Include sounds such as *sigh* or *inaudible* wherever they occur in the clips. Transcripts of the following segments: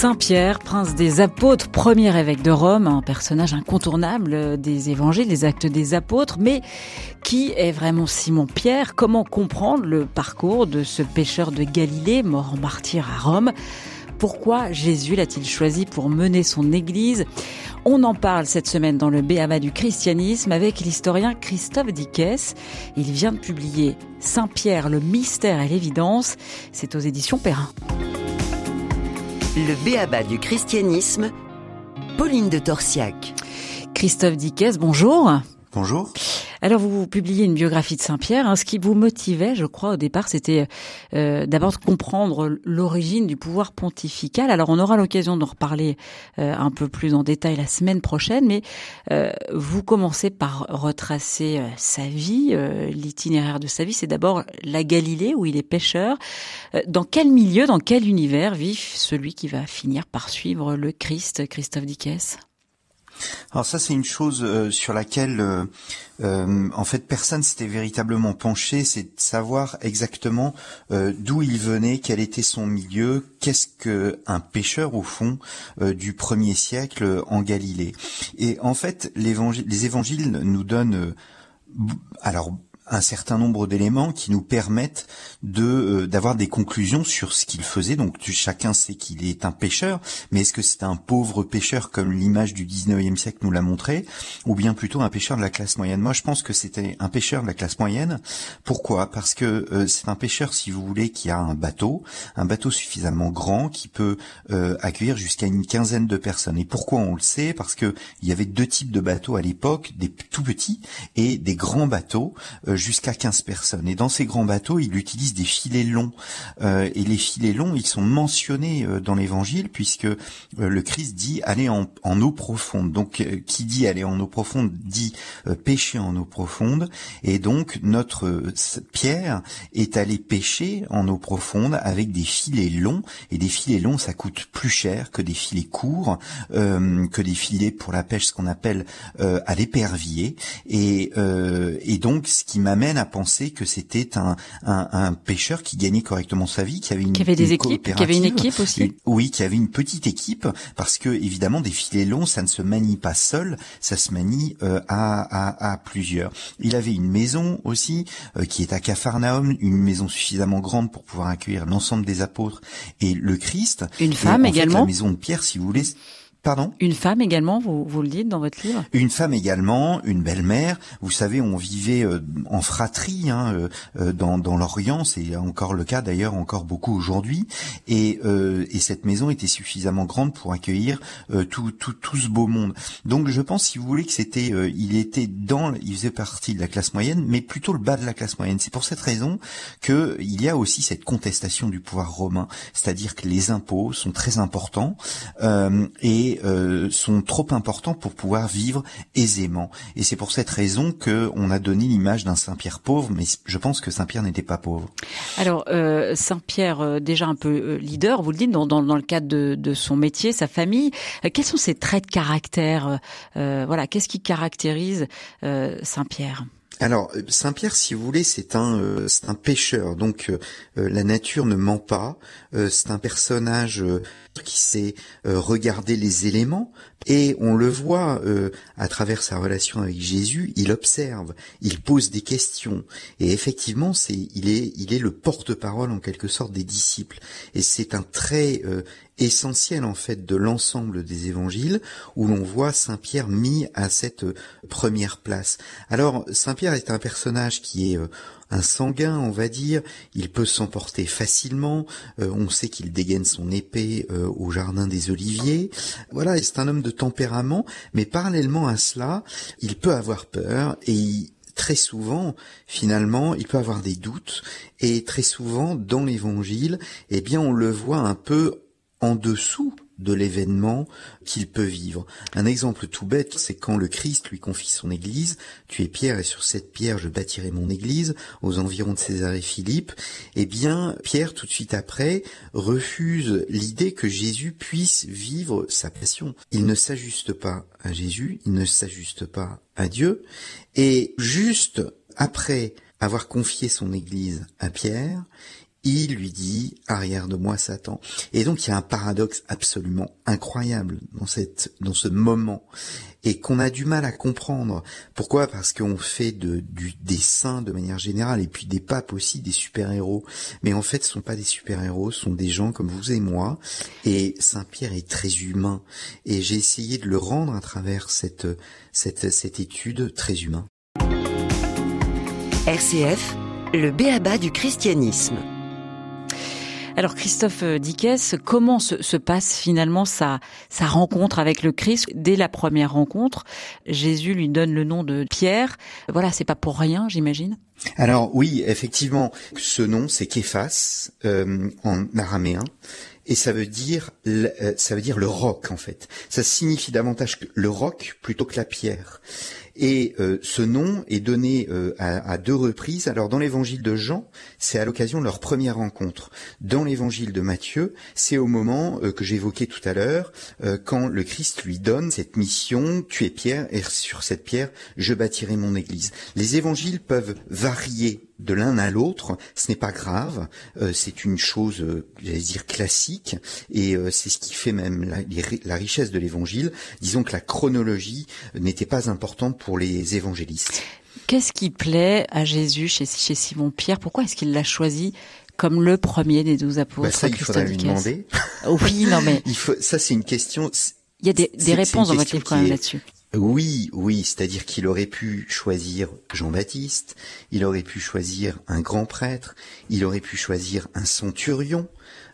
Saint Pierre, prince des apôtres, premier évêque de Rome, un personnage incontournable des évangiles, des actes des apôtres, mais qui est vraiment Simon Pierre? Comment comprendre le parcours de ce pêcheur de Galilée, mort en martyr à Rome? Pourquoi Jésus l'a-t-il choisi pour mener son Église? On en parle cette semaine dans le Béaba du christianisme avec l'historien Christophe Dickès. Il vient de publier Saint-Pierre, le mystère et l'évidence. C'est aux éditions Perrin. Le Béaba du christianisme, Pauline de Torsiac. Christophe Dickès, bonjour. Bonjour. Alors vous publiez une biographie de Saint-Pierre. Hein. Ce qui vous motivait, je crois, au départ, c'était euh, d'abord de comprendre l'origine du pouvoir pontifical. Alors on aura l'occasion d'en reparler euh, un peu plus en détail la semaine prochaine, mais euh, vous commencez par retracer sa vie, l'itinéraire de sa vie. C'est d'abord la Galilée où il est pêcheur. Dans quel milieu, dans quel univers vit celui qui va finir par suivre le Christ, Christophe Dickès? Alors ça, c'est une chose euh, sur laquelle, euh, euh, en fait, personne s'était véritablement penché, c'est de savoir exactement d'où il venait, quel était son milieu, qu'est-ce que un pêcheur au fond du premier siècle en Galilée. Et en fait, les évangiles nous donnent alors un certain nombre d'éléments qui nous permettent de euh, d'avoir des conclusions sur ce qu'il faisait. Donc chacun sait qu'il est un pêcheur, mais est-ce que c'est un pauvre pêcheur comme l'image du 19e siècle nous l'a montré, ou bien plutôt un pêcheur de la classe moyenne? Moi, je pense que c'était un pêcheur de la classe moyenne. Pourquoi? Parce que euh, c'est un pêcheur, si vous voulez, qui a un bateau, un bateau suffisamment grand qui peut euh, accueillir jusqu'à une quinzaine de personnes. Et pourquoi on le sait? Parce que il y avait deux types de bateaux à l'époque, des tout petits et des grands bateaux jusqu'à 15 personnes. Et dans ces grands bateaux, il utilise des filets longs. Euh, et les filets longs, ils sont mentionnés euh, dans l'Évangile puisque euh, le Christ dit aller en, eau profonde. Donc, qui dit aller en eau profonde dit pêcher en eau profonde. Et donc, notre Pierre est allé pêcher en eau profonde avec des filets longs. Et des filets longs, ça coûte plus cher que des filets courts, que des filets pour la pêche, ce qu'on appelle à l'épervier. Et, et donc, ce qui m'a m'amène à penser que c'était un, un, un, pêcheur qui gagnait correctement sa vie, qui avait une, qui avait des équipes, qui avait une équipe aussi. oui, qui avait une petite équipe, parce que évidemment des filets longs, ça ne se manie pas seul, ça se manie euh, à, à, à, plusieurs. Il avait une maison aussi euh, qui est à Capharnaüm, une maison suffisamment grande pour pouvoir accueillir l'ensemble des apôtres et le Christ. Une femme également. Fait, la maison de Pierre, si vous voulez, Pardon Une femme également, vous, vous le dites dans votre livre Une femme également, une belle-mère. Vous savez, on vivait euh, en fratrie hein, euh, euh, dans, dans l'Orient, c'est encore le cas d'ailleurs encore beaucoup aujourd'hui. Et, et cette maison était suffisamment grande pour accueillir tout, tout, tout ce beau monde. Donc je pense, si vous voulez, que c'était, il était dans, il faisait partie de la classe moyenne, mais plutôt le bas de la classe moyenne. C'est pour cette raison que il y a aussi cette contestation du pouvoir romain, c'est-à-dire que les impôts sont très importants et euh, sont trop importants pour pouvoir vivre aisément. Et c'est pour cette raison que on a donné l'image d'un Saint-Pierre pauvre, mais je pense que Saint-Pierre n'était pas pauvre. Alors euh, Saint-Pierre, euh, déjà un peu leader, vous le dites, dans, dans, dans le cadre de, de, son métier, sa famille. quels sont ses traits de caractère Voilà, qu'est-ce qui caractérise Saint-Pierre? Alors Saint-Pierre, si vous voulez, c'est un c'est un pêcheur, donc la nature ne ment pas. c'est un personnage qui sait euh, regarder les éléments. Et on le voit euh, à travers sa relation avec Jésus, il observe, il pose des questions. Et effectivement c'est il est il est le porte-parole en quelque sorte des disciples. Et c'est un trait euh, essentiel en fait de l'ensemble des évangiles où l'on voit Saint Pierre mis à cette première place. Alors Saint Pierre est un personnage qui est un sanguin, on va dire. Il peut s'emporter facilement. Euh, on sait qu'il dégaine son épée euh, au jardin des Oliviers. Voilà, c'est un homme de tempérament, mais parallèlement à cela, il peut avoir peur et très souvent, finalement, il peut avoir des doutes et très souvent dans l'évangile, eh bien, on le voit un peu en dessous de l'événement qu'il peut vivre. Un exemple tout bête, c'est quand le Christ lui confie son église, tu es pierre et sur cette pierre je bâtirai mon église, aux environs de César et Philippe, eh bien, Pierre, tout de suite après, refuse l'idée que Jésus puisse vivre sa passion. Il ne s'ajuste pas à Jésus, il ne s'ajuste pas à Dieu, et juste après avoir confié son église à Pierre, il lui dit arrière de moi Satan. Et donc il y a un paradoxe absolument incroyable dans cette dans ce moment et qu'on a du mal à comprendre. Pourquoi? Parce qu'on fait de, du, des saints de manière générale et puis des papes aussi des super-héros. Mais en fait, ce sont pas des super-héros, ce sont des gens comme vous et moi. Et Saint Pierre est très humain. Et j'ai essayé de le rendre à travers cette cette cette étude très humain. RCF, le béaba du christianisme. Alors Christophe Dickès, comment se, se, passe finalement sa, sa rencontre avec le Christ? Dès la première rencontre, Jésus lui donne le nom de Pierre. Voilà, c'est pas pour rien, j'imagine? Alors oui, effectivement, ce nom c'est Képhas euh, en araméen et ça veut dire ça veut dire le roc en fait. Ça signifie davantage le roc plutôt que la pierre. Et euh, ce nom est donné euh, à, deux reprises. Alors dans l'évangile de Jean, c'est à l'occasion de leur première rencontre. Dans l'évangile de Matthieu, c'est au moment euh, que j'évoquais tout à l'heure, quand le Christ lui donne cette mission, tu es pierre, et sur cette pierre, je bâtirai mon église. Les évangiles peuvent varier de l'un à l'autre, ce n'est pas grave, euh, c'est une chose, euh, j'allais dire, classique, et euh, c'est ce qui fait même la, la richesse de l'évangile. Disons que la chronologie n'était pas importante pour les évangélistes. Qu'est-ce qui plaît à Jésus chez, chez Simon-Pierre Pourquoi est-ce qu'il l'a choisi comme le premier des douze apôtres? Bah Ça, il faudrait lui demander. oui, non mais... *laughs* il faut, ça, c'est une question... Il y a des, des réponses dans votre livre quand même là-dessus. Oui, oui, c'est-à-dire qu'il aurait pu choisir Jean-Baptiste, il aurait pu choisir un grand prêtre, il aurait pu choisir un centurion,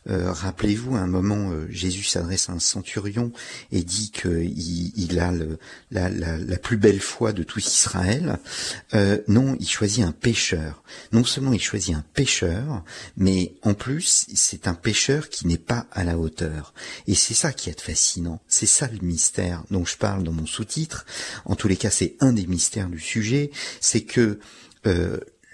euh, Rappelez-vous, à un moment, euh, Jésus s'adresse à un centurion et dit qu'il il a la, la, plus belle foi de tout Israël. Euh, non, il choisit un pécheur. Non seulement il choisit un pécheur, mais en plus, c'est un pécheur qui n'est pas à la hauteur. Et c'est ça qui est fascinant. C'est ça le mystère dont je parle dans mon sous-titre. En tous les cas, c'est un des mystères du sujet. C'est que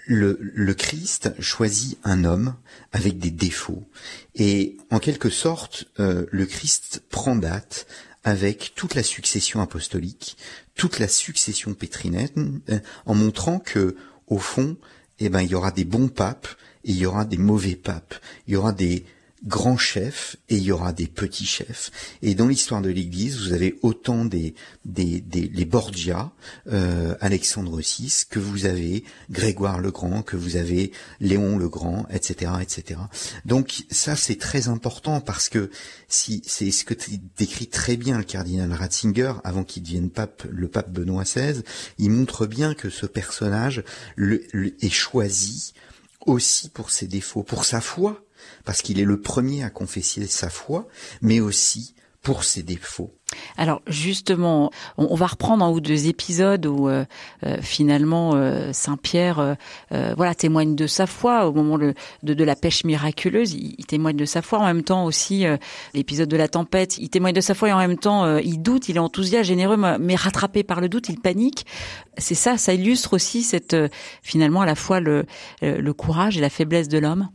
le, le, Christ choisit un homme avec des défauts. Et en quelque sorte, euh, le Christ prend date avec toute la succession apostolique, toute la succession pétrinène, euh, en montrant que, au fond, eh ben, il y aura des bons papes et il y aura des mauvais papes. Il y aura des grands chefs et il y aura des petits chefs. Et dans l'histoire de l'Église, vous avez autant des, des, des les Borgia, euh, Alexandre VI, que vous avez Grégoire le Grand, que vous avez Léon le Grand, etc., etc. Donc ça c'est très important parce que si c'est ce que décrit très bien le cardinal Ratzinger avant qu'il devienne pape, le pape Benoît XVI, il montre bien que ce personnage est choisi aussi pour ses défauts, pour sa foi parce qu'il est le premier à confesser sa foi, mais aussi pour ses défauts. Alors justement, on, va reprendre un ou deux épisodes où euh, euh, finalement euh, Saint Pierre, euh, voilà, témoigne de sa foi au moment de, de, la pêche miraculeuse. Il, il, témoigne de sa foi en même temps aussi l'épisode de la tempête. Il témoigne de sa foi et en même temps il doute, il est enthousiaste, généreux, mais rattrapé par le doute, il panique. C'est ça, ça illustre aussi cette finalement à la fois le, le courage et la faiblesse de l'homme.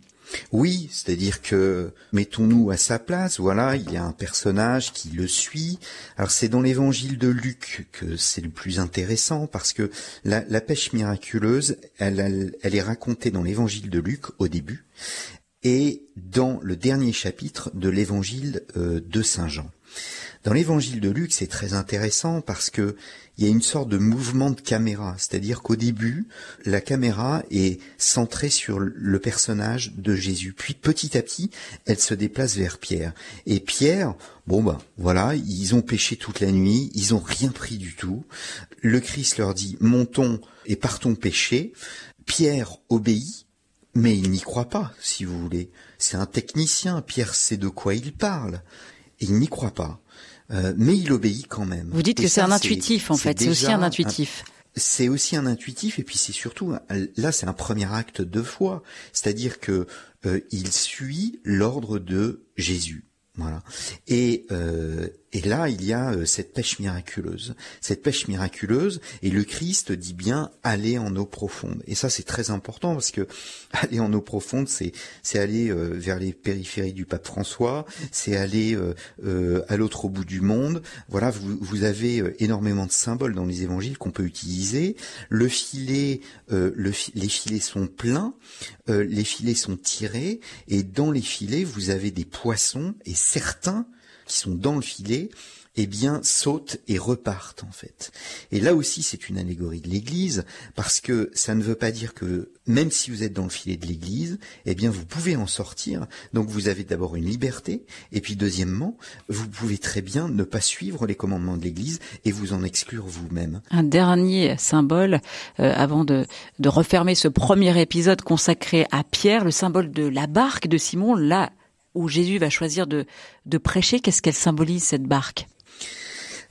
Oui, c'est-à-dire que mettons-nous à sa place. Voilà, il y a un personnage qui le suit. Alors c'est dans l'évangile de Luc que c'est le plus intéressant parce que la, pêche miraculeuse, elle est racontée dans l'évangile de Luc au début et dans le dernier chapitre de l'évangile euh, de Saint Jean. Dans l'évangile de Luc, c'est très intéressant parce que il y a une sorte de mouvement de caméra, c'est-à-dire qu'au début, la caméra est centrée sur le personnage de Jésus, puis petit à petit, elle se déplace vers Pierre. Et Pierre, bon ben voilà, ils ont péché toute la nuit, ils ont rien pris du tout. Le Christ leur dit montons et partons pécher. Pierre obéit, mais il n'y croit pas, si vous voulez. C'est un technicien, Pierre sait de quoi il parle. Il n'y croit pas. Euh, mais il obéit quand même. Vous dites et que c'est un intuitif en fait, c'est aussi un intuitif. C'est aussi un intuitif et puis c'est surtout là c'est un premier acte de foi, c'est-à-dire que euh, il suit l'ordre de Jésus. Voilà. Et, euh, et là, il y a euh, cette pêche miraculeuse. Cette pêche miraculeuse, et le Christ dit bien aller en eau profonde. Et ça, c'est très important parce que *laughs* aller en eau profonde, c'est c'est aller euh, vers les périphéries du pape François, c'est aller euh, à l'autre bout du monde. Voilà, vous, vous avez énormément de symboles dans les évangiles qu'on peut utiliser. Le filet, le, les filets sont pleins, les filets sont tirés, et dans les filets, vous avez des poissons et certains qui sont dans le filet, eh bien, sautent et repartent, en fait. Et là aussi, c'est une allégorie de l'église, parce que ça ne veut pas dire que, même si vous êtes dans le filet de l'église, eh bien, vous pouvez en sortir. Donc, vous avez d'abord une liberté, et puis, deuxièmement, vous pouvez très bien ne pas suivre les commandements de l'église et vous en exclure vous-même. Un dernier symbole, euh, avant de, de refermer ce premier épisode consacré à Pierre, le symbole de la barque de Simon, là, où Jésus va choisir de, prêcher, qu'est-ce qu'elle symbolise cette barque?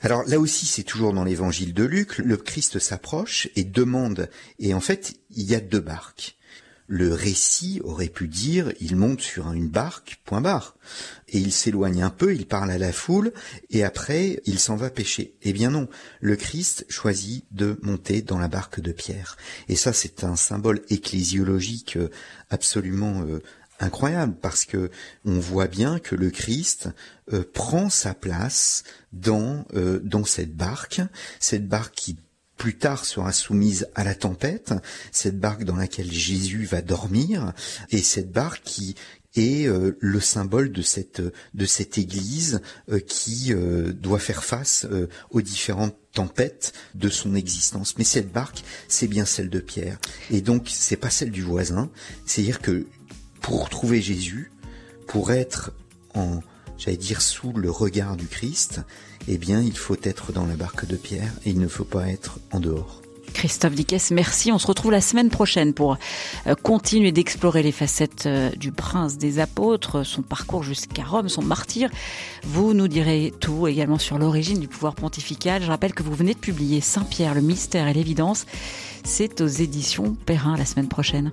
Alors là aussi, c'est toujours dans l'évangile de Luc, le Christ s'approche et demande, et en fait, il y a deux barques. Le récit aurait pu dire, il monte sur une barque, point barre, et il s'éloigne un peu, il parle à la foule, et après, il s'en va pêcher. Eh bien non, le Christ choisit de monter dans la barque de Pierre. Et ça, c'est un symbole ecclésiologique euh, absolument euh, incroyable parce que on voit bien que le Christ euh, prend sa place dans euh, dans cette barque, cette barque qui plus tard sera soumise à la tempête, cette barque dans laquelle Jésus va dormir et cette barque qui est euh, le symbole de cette de cette église qui doit faire face aux différentes tempêtes de son existence. Mais cette barque, c'est bien celle de Pierre. Et donc, c'est pas celle du voisin. C'est-à-dire que pour trouver Jésus, pour être en, j'allais dire, sous le regard du Christ, eh bien, il faut être dans la barque de Pierre et il ne faut pas être en dehors. Christophe Dickès, merci. On se retrouve la semaine prochaine pour euh, continuer d'explorer les facettes euh, du prince des apôtres, son parcours jusqu'à Rome, son martyr. Vous nous direz tout également sur l'origine du pouvoir pontifical. Je rappelle que vous venez de publier Saint-Pierre, le mystère et l'évidence. C'est aux éditions Perrin la semaine prochaine.